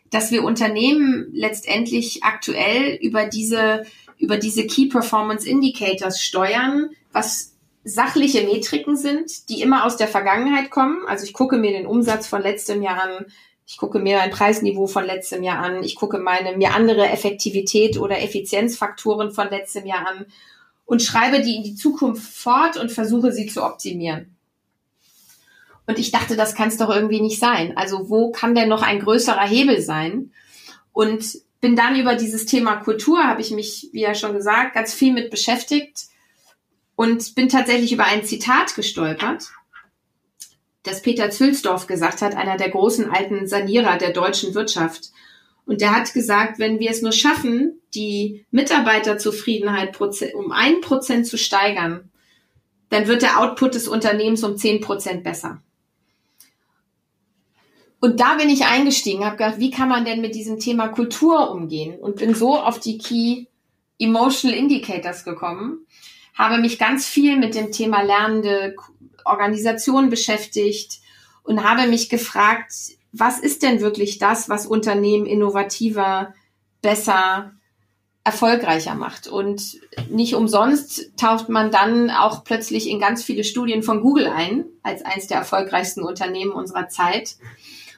Speaker 2: dass wir Unternehmen letztendlich aktuell über diese, über diese Key Performance Indicators steuern, was sachliche Metriken sind, die immer aus der Vergangenheit kommen. Also ich gucke mir den Umsatz von letztem Jahr an, ich gucke mir mein Preisniveau von letztem Jahr an. Ich gucke meine, mir andere Effektivität oder Effizienzfaktoren von letztem Jahr an und schreibe die in die Zukunft fort und versuche sie zu optimieren. Und ich dachte, das kann es doch irgendwie nicht sein. Also wo kann denn noch ein größerer Hebel sein? Und bin dann über dieses Thema Kultur, habe ich mich, wie ja schon gesagt, ganz viel mit beschäftigt und bin tatsächlich über ein Zitat gestolpert das Peter Zülsdorf gesagt hat, einer der großen alten Sanierer der deutschen Wirtschaft. Und der hat gesagt, wenn wir es nur schaffen, die Mitarbeiterzufriedenheit um ein Prozent zu steigern, dann wird der Output des Unternehmens um zehn Prozent besser. Und da bin ich eingestiegen, habe gedacht, wie kann man denn mit diesem Thema Kultur umgehen? Und bin so auf die Key Emotional Indicators gekommen, habe mich ganz viel mit dem Thema lernende Organisation beschäftigt und habe mich gefragt, was ist denn wirklich das, was Unternehmen innovativer, besser, erfolgreicher macht. Und nicht umsonst taucht man dann auch plötzlich in ganz viele Studien von Google ein, als eines der erfolgreichsten Unternehmen unserer Zeit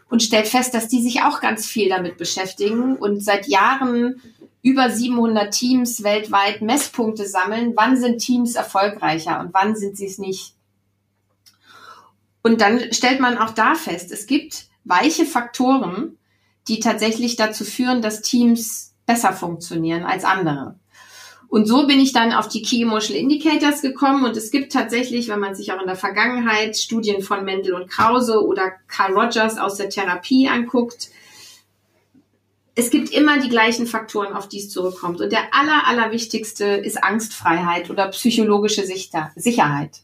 Speaker 2: und stellt fest, dass die sich auch ganz viel damit beschäftigen und seit Jahren über 700 Teams weltweit Messpunkte sammeln. Wann sind Teams erfolgreicher und wann sind sie es nicht? Und dann stellt man auch da fest, es gibt weiche Faktoren, die tatsächlich dazu führen, dass Teams besser funktionieren als andere. Und so bin ich dann auf die Key Emotional Indicators gekommen und es gibt tatsächlich, wenn man sich auch in der Vergangenheit Studien von Mendel und Krause oder Carl Rogers aus der Therapie anguckt, es gibt immer die gleichen Faktoren, auf die es zurückkommt. Und der aller, aller wichtigste ist Angstfreiheit oder psychologische Sicherheit.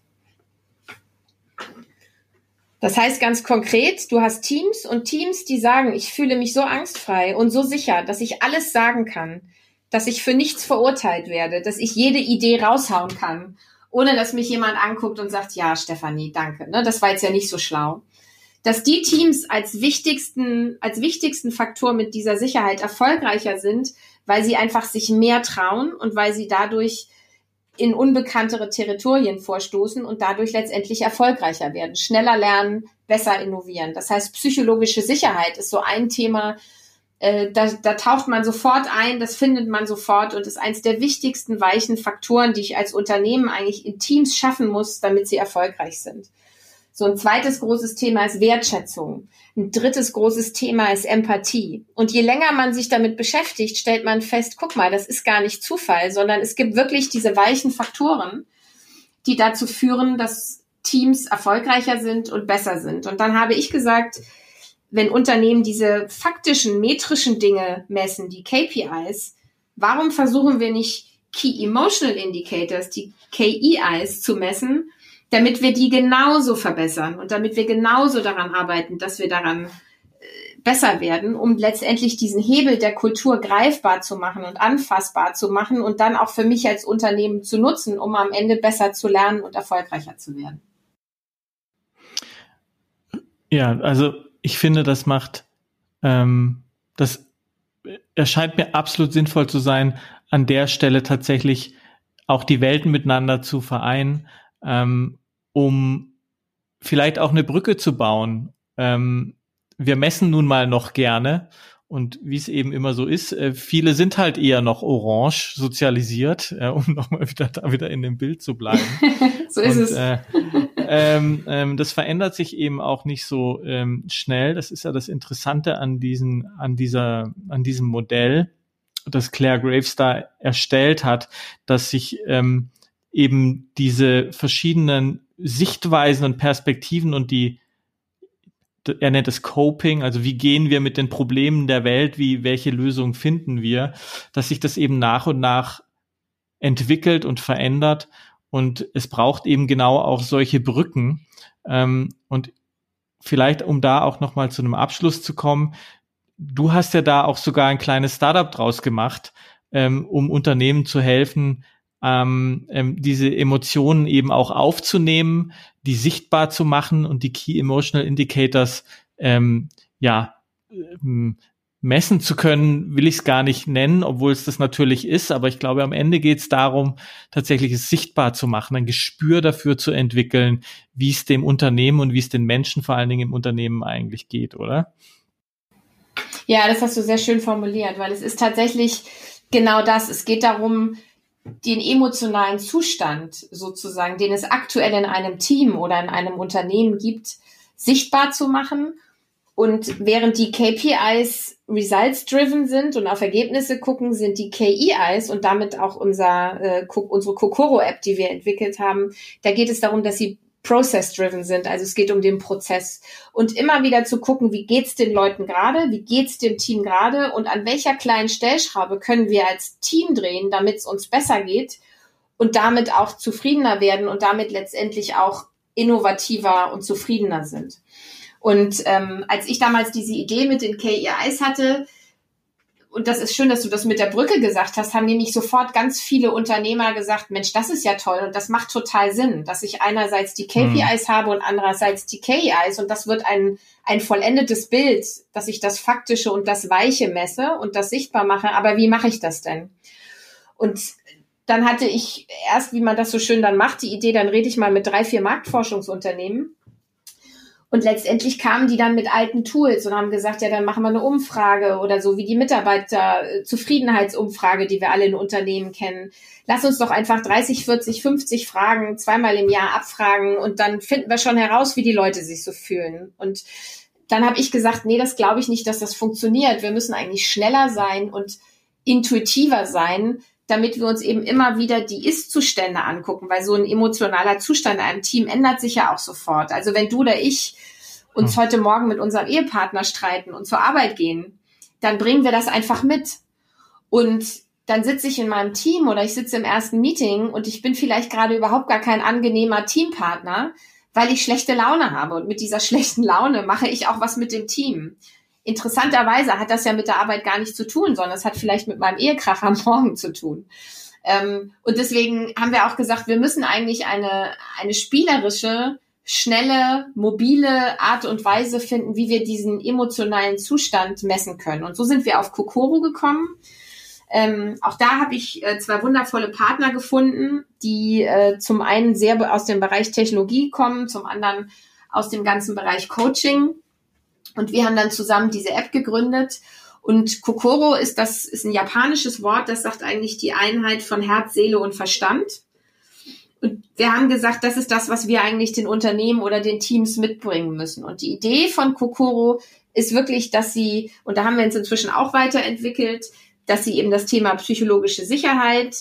Speaker 2: Das heißt ganz konkret, du hast Teams und Teams, die sagen, ich fühle mich so angstfrei und so sicher, dass ich alles sagen kann, dass ich für nichts verurteilt werde, dass ich jede Idee raushauen kann, ohne dass mich jemand anguckt und sagt, ja, Stefanie, danke, ne, das war jetzt ja nicht so schlau. Dass die Teams als wichtigsten, als wichtigsten Faktor mit dieser Sicherheit erfolgreicher sind, weil sie einfach sich mehr trauen und weil sie dadurch in unbekanntere Territorien vorstoßen und dadurch letztendlich erfolgreicher werden, schneller lernen, besser innovieren. Das heißt, psychologische Sicherheit ist so ein Thema, äh, da, da taucht man sofort ein, das findet man sofort und ist eins der wichtigsten weichen Faktoren, die ich als Unternehmen eigentlich in Teams schaffen muss, damit sie erfolgreich sind. So ein zweites großes Thema ist Wertschätzung. Ein drittes großes Thema ist Empathie. Und je länger man sich damit beschäftigt, stellt man fest, guck mal, das ist gar nicht Zufall, sondern es gibt wirklich diese weichen Faktoren, die dazu führen, dass Teams erfolgreicher sind und besser sind. Und dann habe ich gesagt, wenn Unternehmen diese faktischen, metrischen Dinge messen, die KPIs, warum versuchen wir nicht Key Emotional Indicators, die KEIs zu messen, damit wir die genauso verbessern und damit wir genauso daran arbeiten, dass wir daran äh, besser werden, um letztendlich diesen Hebel der Kultur greifbar zu machen und anfassbar zu machen und dann auch für mich als Unternehmen zu nutzen, um am Ende besser zu lernen und erfolgreicher zu werden.
Speaker 1: Ja, also ich finde, das macht, ähm, das erscheint mir absolut sinnvoll zu sein, an der Stelle tatsächlich auch die Welten miteinander zu vereinen, ähm, um vielleicht auch eine Brücke zu bauen. Ähm, wir messen nun mal noch gerne und wie es eben immer so ist, äh, viele sind halt eher noch orange sozialisiert, äh, um [laughs] nochmal wieder da wieder in dem Bild zu bleiben. [laughs]
Speaker 2: so ist und, es. Äh,
Speaker 1: ähm, ähm, das verändert sich eben auch nicht so ähm, schnell. Das ist ja das Interessante an diesen, an dieser, an diesem Modell, das Claire Graves da erstellt hat, dass sich ähm, eben diese verschiedenen Sichtweisen und Perspektiven und die er nennt es Coping, also wie gehen wir mit den Problemen der Welt, wie welche Lösungen finden wir, dass sich das eben nach und nach entwickelt und verändert und es braucht eben genau auch solche Brücken. Ähm, und vielleicht, um da auch noch mal zu einem Abschluss zu kommen, du hast ja da auch sogar ein kleines Startup draus gemacht, ähm, um Unternehmen zu helfen, ähm, ähm, diese Emotionen eben auch aufzunehmen, die sichtbar zu machen und die Key Emotional Indicators ähm, ja ähm, messen zu können, will ich es gar nicht nennen, obwohl es das natürlich ist. Aber ich glaube, am Ende geht es darum, tatsächlich es sichtbar zu machen, ein Gespür dafür zu entwickeln, wie es dem Unternehmen und wie es den Menschen vor allen Dingen im Unternehmen eigentlich geht, oder?
Speaker 2: Ja, das hast du sehr schön formuliert, weil es ist tatsächlich genau das. Es geht darum, den emotionalen Zustand sozusagen, den es aktuell in einem Team oder in einem Unternehmen gibt, sichtbar zu machen. Und während die KPIs results-driven sind und auf Ergebnisse gucken, sind die KEIs und damit auch unser, äh, unsere Kokoro-App, die wir entwickelt haben, da geht es darum, dass sie process-driven sind. Also es geht um den Prozess. Und immer wieder zu gucken, wie geht's den Leuten gerade, wie geht's dem Team gerade und an welcher kleinen Stellschraube können wir als Team drehen, damit es uns besser geht und damit auch zufriedener werden und damit letztendlich auch innovativer und zufriedener sind. Und ähm, als ich damals diese Idee mit den KIIs hatte, und das ist schön, dass du das mit der Brücke gesagt hast, haben nämlich sofort ganz viele Unternehmer gesagt, Mensch, das ist ja toll und das macht total Sinn, dass ich einerseits die KPIs mhm. habe und andererseits die KIs und das wird ein, ein vollendetes Bild, dass ich das Faktische und das Weiche messe und das sichtbar mache. Aber wie mache ich das denn? Und dann hatte ich erst, wie man das so schön dann macht, die Idee, dann rede ich mal mit drei, vier Marktforschungsunternehmen und letztendlich kamen die dann mit alten Tools und haben gesagt, ja, dann machen wir eine Umfrage oder so wie die Mitarbeiterzufriedenheitsumfrage, die wir alle in Unternehmen kennen. Lass uns doch einfach 30, 40, 50 Fragen zweimal im Jahr abfragen und dann finden wir schon heraus, wie die Leute sich so fühlen. Und dann habe ich gesagt, nee, das glaube ich nicht, dass das funktioniert. Wir müssen eigentlich schneller sein und intuitiver sein, damit wir uns eben immer wieder die Ist-Zustände angucken, weil so ein emotionaler Zustand in einem Team ändert sich ja auch sofort. Also wenn du oder ich uns hm. heute Morgen mit unserem Ehepartner streiten und zur Arbeit gehen, dann bringen wir das einfach mit. Und dann sitze ich in meinem Team oder ich sitze im ersten Meeting und ich bin vielleicht gerade überhaupt gar kein angenehmer Teampartner, weil ich schlechte Laune habe. Und mit dieser [laughs] schlechten Laune mache ich auch was mit dem Team. Interessanterweise hat das ja mit der Arbeit gar nichts zu tun, sondern es hat vielleicht mit meinem Ehekrach am [laughs] Morgen zu tun. Ähm, und deswegen haben wir auch gesagt, wir müssen eigentlich eine, eine spielerische, schnelle, mobile Art und Weise finden, wie wir diesen emotionalen Zustand messen können. Und so sind wir auf Kokoro gekommen. Ähm, auch da habe ich äh, zwei wundervolle Partner gefunden, die äh, zum einen sehr aus dem Bereich Technologie kommen, zum anderen aus dem ganzen Bereich Coaching. Und wir haben dann zusammen diese App gegründet. Und Kokoro ist das, ist ein japanisches Wort, das sagt eigentlich die Einheit von Herz, Seele und Verstand. Und wir haben gesagt, das ist das, was wir eigentlich den Unternehmen oder den Teams mitbringen müssen. Und die Idee von Kokoro ist wirklich, dass sie, und da haben wir uns inzwischen auch weiterentwickelt, dass sie eben das Thema psychologische Sicherheit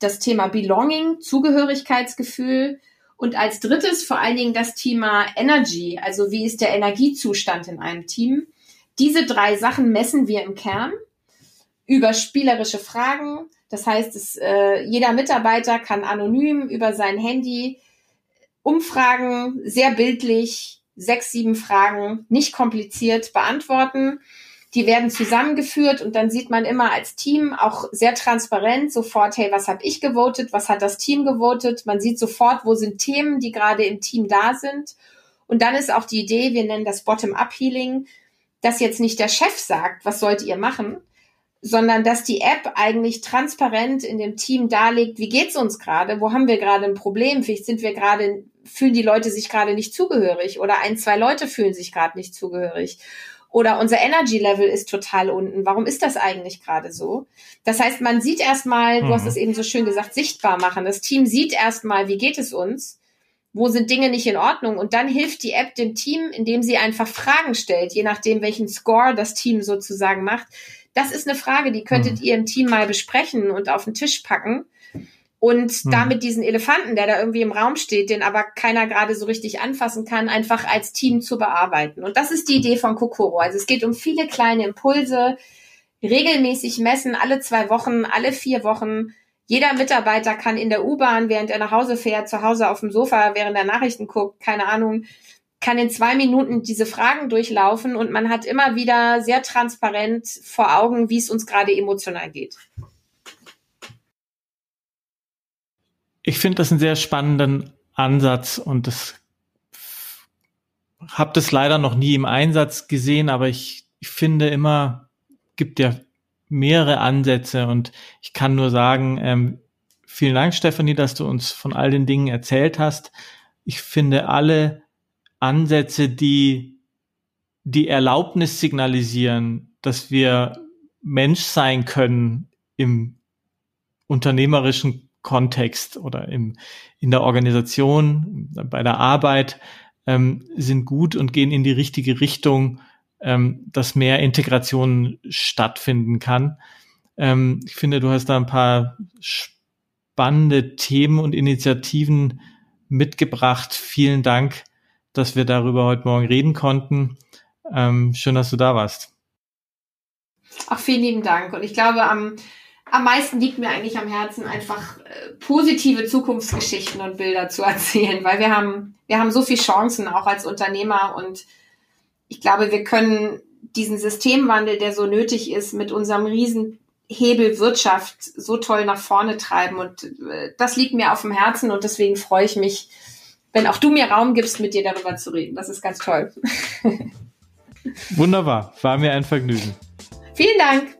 Speaker 2: das Thema Belonging, Zugehörigkeitsgefühl und als drittes vor allen Dingen das Thema Energy, also wie ist der Energiezustand in einem Team. Diese drei Sachen messen wir im Kern über spielerische Fragen. Das heißt, es, äh, jeder Mitarbeiter kann anonym über sein Handy Umfragen sehr bildlich, sechs, sieben Fragen, nicht kompliziert beantworten. Die werden zusammengeführt und dann sieht man immer als Team auch sehr transparent sofort, hey, was habe ich gewotet, was hat das Team gewotet. Man sieht sofort, wo sind Themen, die gerade im Team da sind. Und dann ist auch die Idee, wir nennen das Bottom-up-Healing, dass jetzt nicht der Chef sagt, was sollt ihr machen, sondern dass die App eigentlich transparent in dem Team darlegt, wie geht's uns gerade, wo haben wir gerade ein Problem, vielleicht sind wir gerade, fühlen die Leute sich gerade nicht zugehörig oder ein, zwei Leute fühlen sich gerade nicht zugehörig. Oder unser Energy Level ist total unten. Warum ist das eigentlich gerade so? Das heißt, man sieht erstmal, mhm. du hast mhm. es eben so schön gesagt, sichtbar machen. Das Team sieht erstmal, wie geht es uns? Wo sind Dinge nicht in Ordnung? Und dann hilft die App dem Team, indem sie einfach Fragen stellt, je nachdem, welchen Score das Team sozusagen macht. Das ist eine Frage, die könntet mhm. ihr im Team mal besprechen und auf den Tisch packen und hm. damit diesen Elefanten, der da irgendwie im Raum steht, den aber keiner gerade so richtig anfassen kann, einfach als Team zu bearbeiten. Und das ist die Idee von Kokoro. Also es geht um viele kleine Impulse, regelmäßig messen, alle zwei Wochen, alle vier Wochen. Jeder Mitarbeiter kann in der U-Bahn, während er nach Hause fährt, zu Hause auf dem Sofa, während er Nachrichten guckt, keine Ahnung, kann in zwei Minuten diese Fragen durchlaufen und man hat immer wieder sehr transparent vor Augen, wie es uns gerade emotional geht.
Speaker 1: Ich finde das einen sehr spannenden Ansatz und das habe das leider noch nie im Einsatz gesehen, aber ich, ich finde immer, gibt ja mehrere Ansätze und ich kann nur sagen, ähm, vielen Dank, Stefanie, dass du uns von all den Dingen erzählt hast. Ich finde alle Ansätze, die die Erlaubnis signalisieren, dass wir Mensch sein können im unternehmerischen Kontext oder im, in der Organisation, bei der Arbeit ähm, sind gut und gehen in die richtige Richtung, ähm, dass mehr Integration stattfinden kann. Ähm, ich finde, du hast da ein paar spannende Themen und Initiativen mitgebracht. Vielen Dank, dass wir darüber heute Morgen reden konnten. Ähm, schön, dass du da warst.
Speaker 2: Ach, vielen lieben Dank. Und ich glaube, am am meisten liegt mir eigentlich am Herzen, einfach äh, positive Zukunftsgeschichten und Bilder zu erzählen, weil wir haben, wir haben so viele Chancen auch als Unternehmer und ich glaube, wir können diesen Systemwandel, der so nötig ist, mit unserem Riesenhebel Wirtschaft so toll nach vorne treiben und äh, das liegt mir auf dem Herzen und deswegen freue ich mich, wenn auch du mir Raum gibst, mit dir darüber zu reden. Das ist ganz toll. [laughs]
Speaker 1: Wunderbar, war mir ein Vergnügen.
Speaker 2: Vielen Dank.